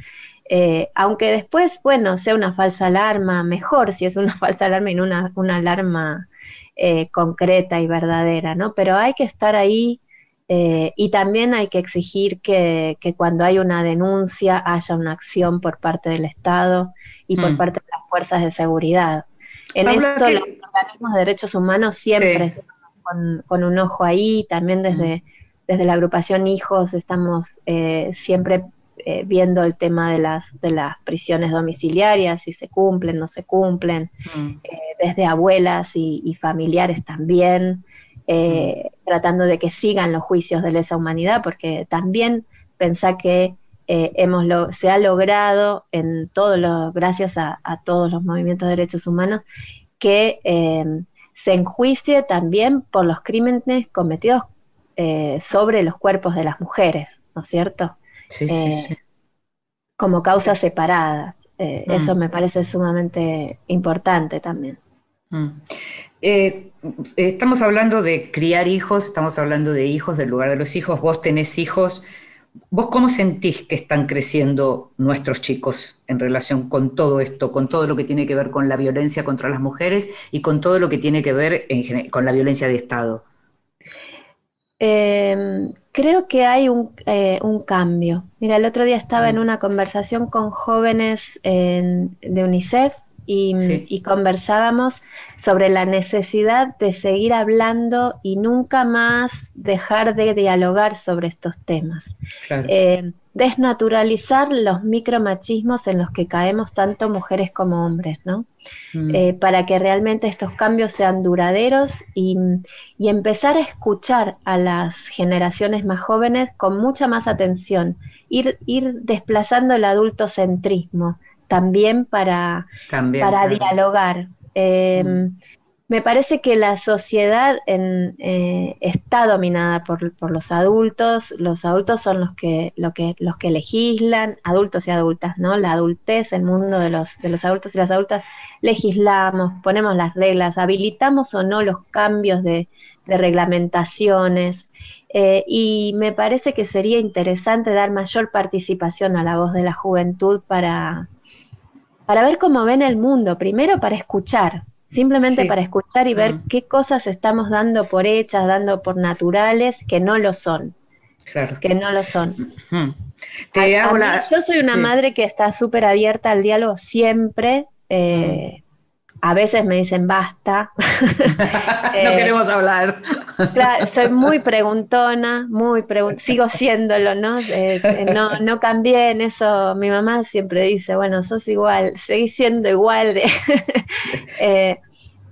aunque después, bueno, sea una falsa alarma, mejor si es una falsa alarma y no una, una alarma concreta y verdadera, ¿no? Pero hay que estar ahí eh, y también hay que exigir que, cuando hay una denuncia haya una acción por parte del Estado y por mm. parte de las fuerzas de seguridad. En esto los organismos de derechos humanos siempre con, un ojo ahí, también desde, mm. desde la agrupación Hijos estamos eh, siempre eh, viendo el tema de las, de las prisiones domiciliarias, si se cumplen, no se cumplen, mm. desde abuelas y familiares también. Eh, tratando de que sigan los juicios de lesa humanidad, porque también pensá que eh, hemos se ha logrado en todos los, gracias a, todos los movimientos de derechos humanos, que eh, se enjuicie también por los crímenes cometidos sobre los cuerpos de las mujeres, ¿no es cierto? Sí, sí, sí. Como causas separadas. Mm. Eso me parece sumamente importante también. Mm. Eh, estamos hablando de criar hijos, estamos hablando de hijos, del lugar de los hijos, vos tenés hijos. ¿Vos cómo sentís que están creciendo nuestros chicos en relación con todo esto, con todo lo que tiene que ver con la violencia contra las mujeres y con todo lo que tiene que ver con la violencia de Estado? Em, creo que hay eh, un, cambio. Mira, el otro día estaba en mm. una conversación con jóvenes de UNICEF y, conversábamos sobre la necesidad de seguir hablando y nunca más dejar de dialogar sobre estos temas. Eh, desnaturalizar los micromachismos en los que caemos tanto mujeres como hombres, ¿no? Mm. Eh, para que realmente estos cambios sean duraderos y, y, empezar a escuchar a las generaciones más jóvenes con mucha más atención, ir, ir desplazando el adultocentrismo, también para, para dialogar. Em, mm. Me parece que la sociedad eh, está dominada por, por, los adultos, los adultos son los que, lo que, los que legislan, adultos y adultas, ¿no? La adultez, el mundo de los, de los adultos y las adultas, legislamos, ponemos las reglas, habilitamos o no los cambios de, reglamentaciones, eh, y me parece que sería interesante dar mayor participación a la voz de la juventud para, para ver cómo ven el mundo, primero para escuchar, simplemente para escuchar y ver mm. qué cosas estamos dando por hechas, dando por naturales, que no lo son. Claro. Que no lo son. yo soy una madre que está súper abierta al diálogo siempre. Eh, mm a veces me dicen basta. no eh, queremos hablar. claro, soy muy preguntona, muy sigo siéndolo, ¿no? Eh, eh, ¿no? No cambié en eso. Mi mamá siempre dice, bueno, sos igual, seguís siendo igual de...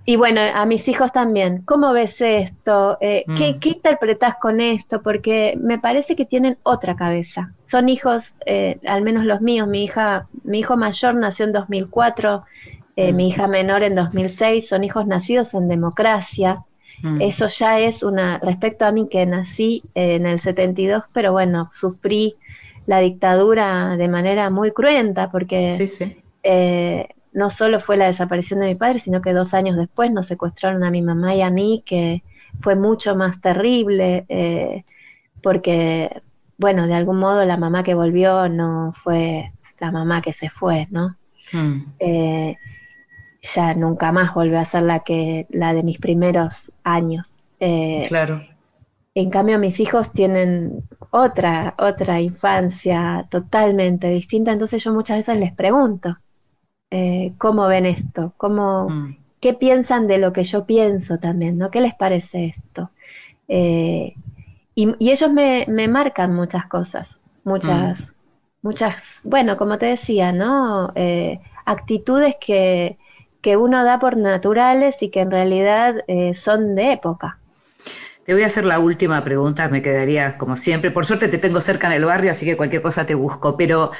y bueno, a mis hijos también, ¿cómo ves esto? Mm. ¿qué, ¿qué, interpretás con esto? Porque me parece que tienen otra cabeza. Son hijos, al menos los míos, mi hija, mi hijo mayor nació en 2004, eh, mi hija menor en 2006, son hijos nacidos en democracia. Mm. Eso ya es una, respecto a mí que nací en el 72, pero bueno, sufrí la dictadura de manera muy cruenta porque eh, no solo fue la desaparición de mi padre, sino que dos años después nos secuestraron a mi mamá y a mí, que fue mucho más terrible eh, porque, bueno, de algún modo la mamá que volvió no fue la mamá que se fue, ¿no? Mm. Eh, ya nunca más volvió a ser la que la de mis primeros años. Eh, claro. En cambio, mis hijos tienen otra, otra infancia totalmente distinta, entonces yo muchas veces les pregunto, eh, ¿cómo ven esto? ¿Cómo, mm. ¿Qué piensan de lo que yo pienso también? ¿no? ¿Qué les parece esto? y, ellos me, me, marcan muchas cosas, muchas, mm muchas, bueno, como te decía, ¿no? Eh, actitudes que, que, uno da por naturales y que en realidad eh, son de época. Te voy a hacer la última pregunta, me quedaría como siempre. Por suerte te tengo cerca en el barrio, así que cualquier cosa te busco. Pero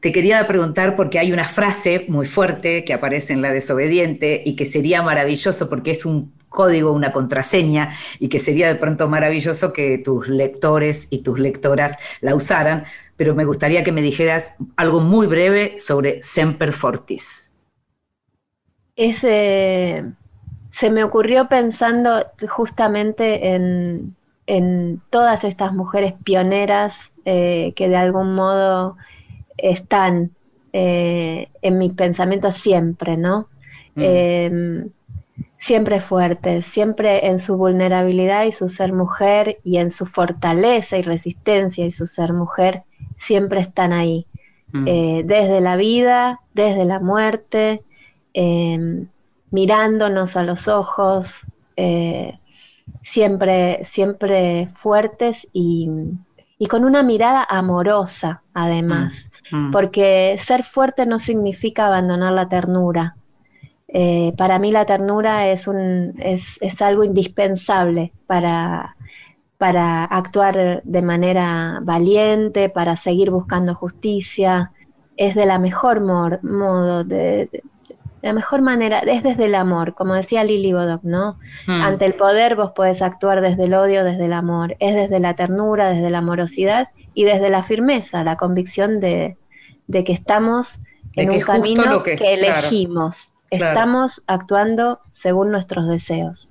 te quería preguntar porque hay una frase muy fuerte que aparece en La desobediente y que sería maravilloso porque es un código, una contraseña y que sería de pronto maravilloso que tus lectores y tus lectoras la usaran pero me gustaría que me dijeras algo muy breve sobre Semper Fortis. Ese, se me ocurrió pensando justamente en, todas estas mujeres pioneras eh, que de algún modo están eh, en mis pensamientos siempre, ¿no? Mm. Em, siempre fuertes, siempre en su vulnerabilidad y su ser mujer y en su fortaleza y resistencia y su ser mujer, siempre están ahí, mm. eh, desde la vida, desde la muerte, em, mirándonos a los ojos, eh, siempre, siempre fuertes y, con una mirada amorosa, además, mm. Mm. porque ser fuerte no significa abandonar la ternura. Eh, para mí la ternura es, un, es, es algo indispensable para, para actuar de manera valiente, para seguir buscando justicia, es de la mejor modo, de, la mejor manera, es desde el amor, como decía Lili Bodoc, ¿no? Hmm. Ante el poder vos podés actuar desde el odio, desde el amor, es desde la ternura, desde la amorosidad y desde la firmeza, la convicción de, que estamos en un camino que, elegimos, estamos actuando según nuestros deseos.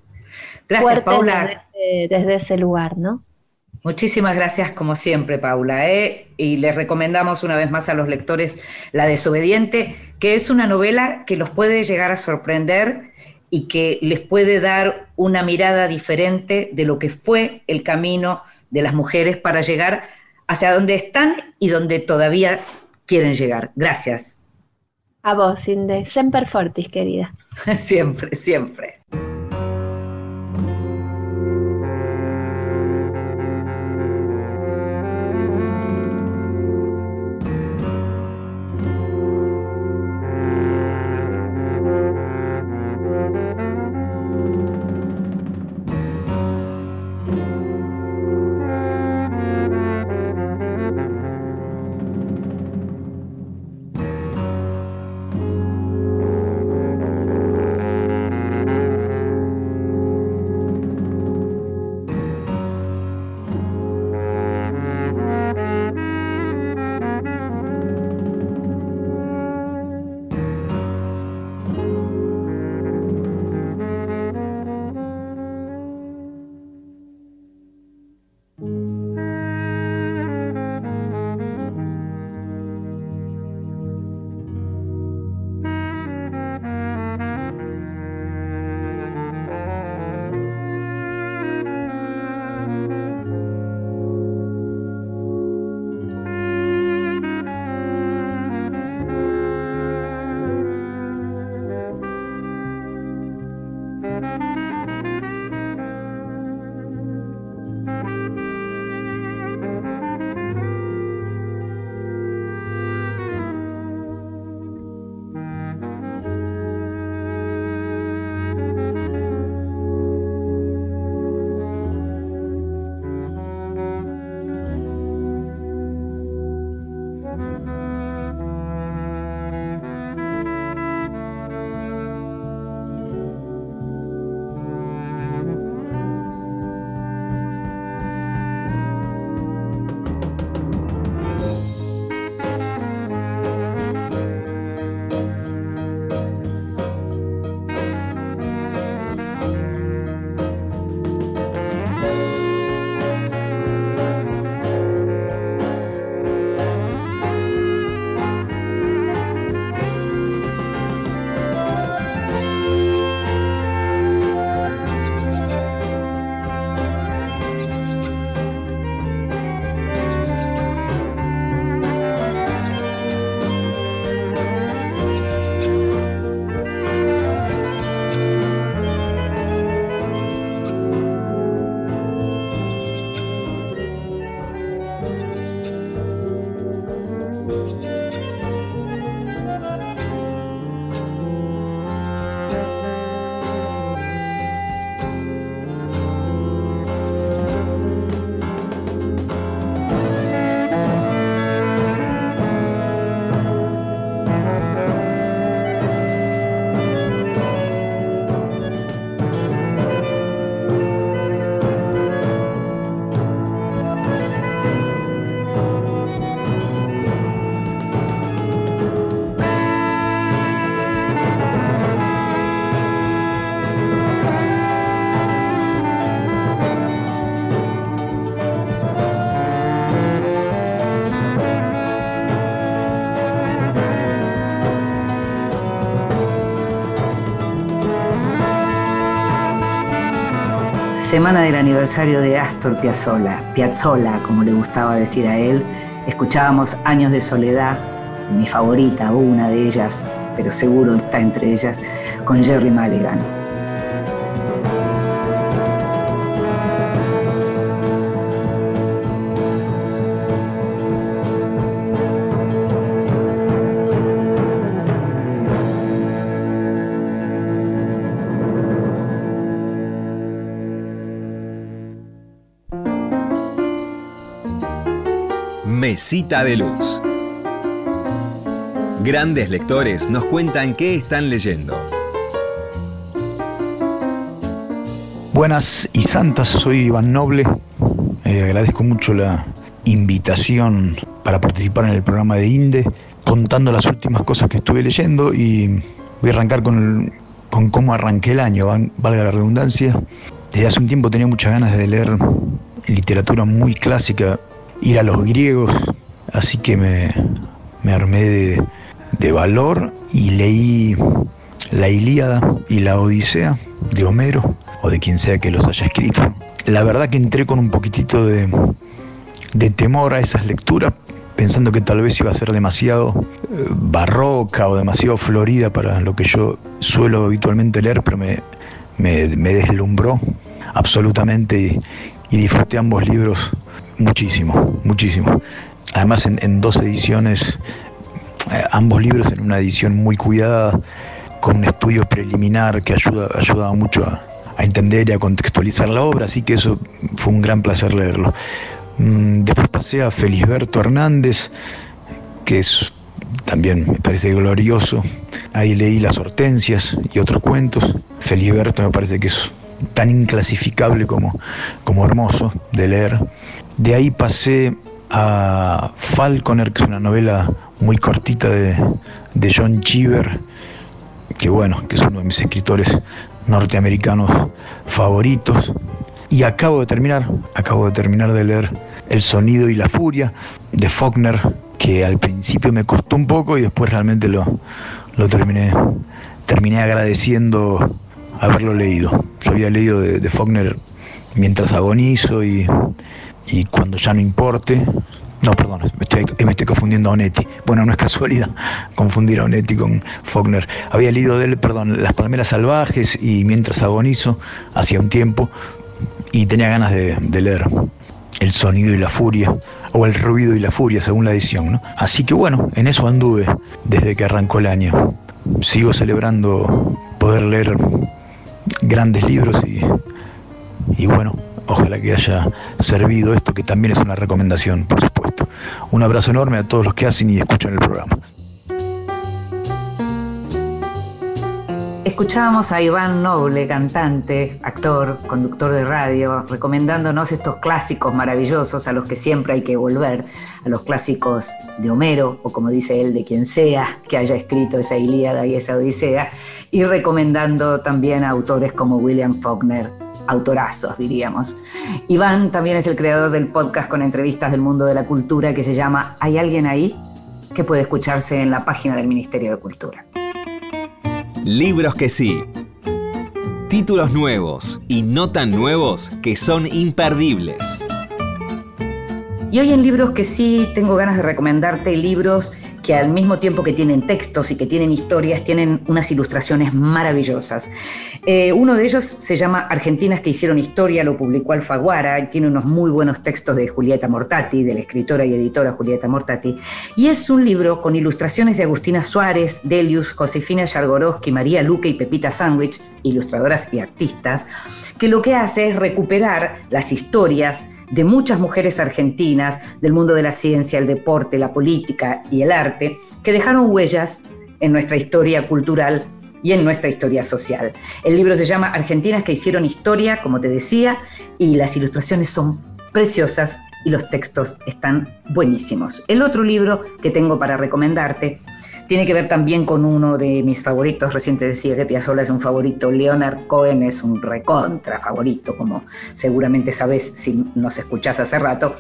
Gracias, Paula desde, ese lugar, ¿no? Muchísimas gracias como siempre, Paula. ¿eh? Y les recomendamos una vez más a los lectores La desobediente, que es una novela que los puede llegar a sorprender y que les puede dar una mirada diferente de lo que fue el camino de las mujeres para llegar hacia donde están y donde todavía quieren llegar. Gracias. A vos, Inde. Semper Fortis, querida. siempre, siempre. Semana del aniversario de Astor Piazzolla, Piazzolla, como le gustaba decir a él, escuchábamos Años de Soledad, mi favorita, una de ellas, pero seguro está entre ellas, con Jerry Mulligan. Mesita de Luz. Grandes lectores nos cuentan qué están leyendo. Buenas y santas, soy Iván Noble. Eh, agradezco mucho la invitación para participar en el programa de INDE, contando las últimas cosas que estuve leyendo y voy a arrancar con, con cómo arranqué el año, valga la redundancia. Desde hace un tiempo tenía muchas ganas de leer literatura muy clásica, ir a los griegos, así que me, armé de, valor y leí la Ilíada y la Odisea de Homero o de quien sea que los haya escrito. La verdad que entré con un poquitito de, temor a esas lecturas, pensando que tal vez iba a ser demasiado eh, barroca o demasiado florida para lo que yo suelo habitualmente leer, pero me, me, deslumbró absolutamente y, y, disfruté ambos libros muchísimo, muchísimo. Además en, dos ediciones eh, ambos libros en una edición muy cuidada, con un estudio preliminar que ayuda, mucho a, entender y a contextualizar la obra, así que eso fue un gran placer leerlo. Mm, después pasé a Felisberto Hernández, que es también me parece glorioso. Ahí leí Las Hortensias y otros cuentos. Felisberto me parece que es tan inclasificable como, como hermoso de leer. De ahí pasé a Falconer, que es una novela muy cortita de, John Cheever, que bueno, que es uno de mis escritores norteamericanos favoritos. Y acabo de terminar, acabo de terminar de leer El sonido y la furia de Faulkner, que al principio me costó un poco y después realmente lo, lo terminé, terminé agradeciendo haberlo leído. Yo había leído de, de Faulkner mientras agonizo y, y cuando ya no importe, no, perdón, me estoy, confundiendo a Onetti. Bueno, no es casualidad confundir a Onetti con Faulkner. Había leído de él, perdón, Las Palmeras Salvajes y Mientras Agonizo, hacía un tiempo, y tenía ganas de, leer El Sonido y la Furia, o El Ruido y la Furia, según la edición. ¿no? Así que bueno, en eso anduve desde que arrancó el año. Sigo celebrando poder leer grandes libros y, y bueno, Ojalá que haya servido esto, que también es una recomendación, por supuesto. Un abrazo enorme a todos los que hacen y escuchan el programa. Escuchábamos a Iván Noble, cantante, actor, conductor de radio, recomendándonos estos clásicos maravillosos a los que siempre hay que volver, a los clásicos de Homero, o como dice él, de quien sea que haya escrito esa Ilíada y esa Odisea, y recomendando también a autores como William Faulkner, autorazos, diríamos. Iván también es el creador del podcast con entrevistas del mundo de la cultura que se llama ¿Hay alguien ahí? que puede escucharse en la página del Ministerio de Cultura. Libros que sí. Títulos nuevos y no tan nuevos que son imperdibles. Y hoy en Libros que sí tengo ganas de recomendarte libros que al mismo tiempo que tienen textos y que tienen historias, tienen unas ilustraciones maravillosas. Eh, uno de ellos se llama Argentinas que hicieron historia, lo publicó Alfaguara, tiene unos muy buenos textos de Julieta Mortati, de la escritora y editora Julieta Mortati, y es un libro con ilustraciones de Agustina Suárez, Delius, Josefina Yargorowski, María Luque y Pepita Sandwich, ilustradoras y artistas, que lo que hace es recuperar las historias de muchas mujeres argentinas del mundo de la ciencia, el deporte, la política y el arte, que dejaron huellas en nuestra historia cultural y en nuestra historia social. El libro se llama Argentinas que hicieron historia, como te decía, y las ilustraciones son preciosas y los textos están buenísimos. El otro libro que tengo para recomendarte tiene que ver también con uno de mis favoritos. Recién decía que es un favorito. Leonard Cohen es un recontra favorito, como seguramente sabes si nos escuchás hace rato.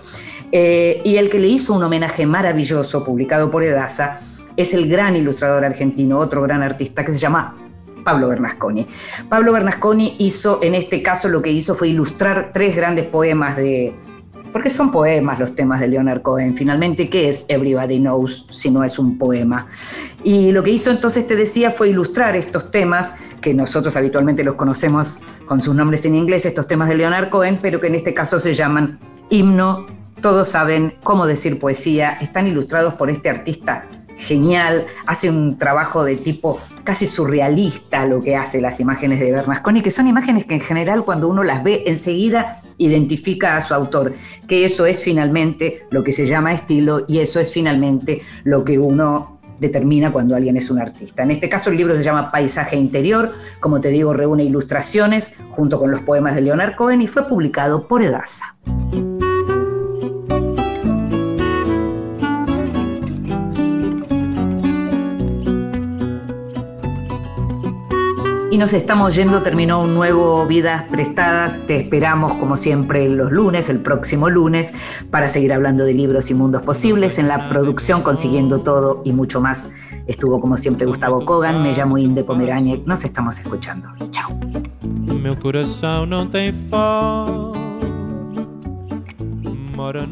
Eh, y el que le hizo un homenaje maravilloso, publicado por Edasa, es el gran ilustrador argentino, otro gran artista que se llama Pablo Bernasconi. Pablo Bernasconi hizo, en este caso lo que hizo fue ilustrar tres grandes poemas de, porque son poemas los temas de Leonard Cohen. Finalmente, ¿qué es Everybody Knows si no es un poema? Y lo que hizo entonces, te decía, fue ilustrar estos temas que nosotros habitualmente los conocemos con sus nombres en inglés, estos temas de Leonard Cohen, pero que en este caso se llaman himno. Todos saben cómo decir poesía, están ilustrados por este artista genial, hace un trabajo de tipo casi surrealista lo que hace las imágenes de Bernasconi, que son imágenes que en general cuando uno las ve enseguida identifica a su autor, que eso es finalmente lo que se llama estilo y eso es finalmente lo que uno determina cuando alguien es un artista. En este caso el libro se llama Paisaje Interior, como te digo, reúne ilustraciones junto con los poemas de Leonard Cohen y fue publicado por Edasa. Y nos estamos yendo, terminó un nuevo Vidas Prestadas. Te esperamos, como siempre, los lunes, el próximo lunes, para seguir hablando de libros y mundos posibles. En la producción, consiguiendo todo y mucho más, estuvo, como siempre, Gustavo Kogan. Me llamo Inde Pomeraniec. Nos estamos escuchando. Chao. Mora.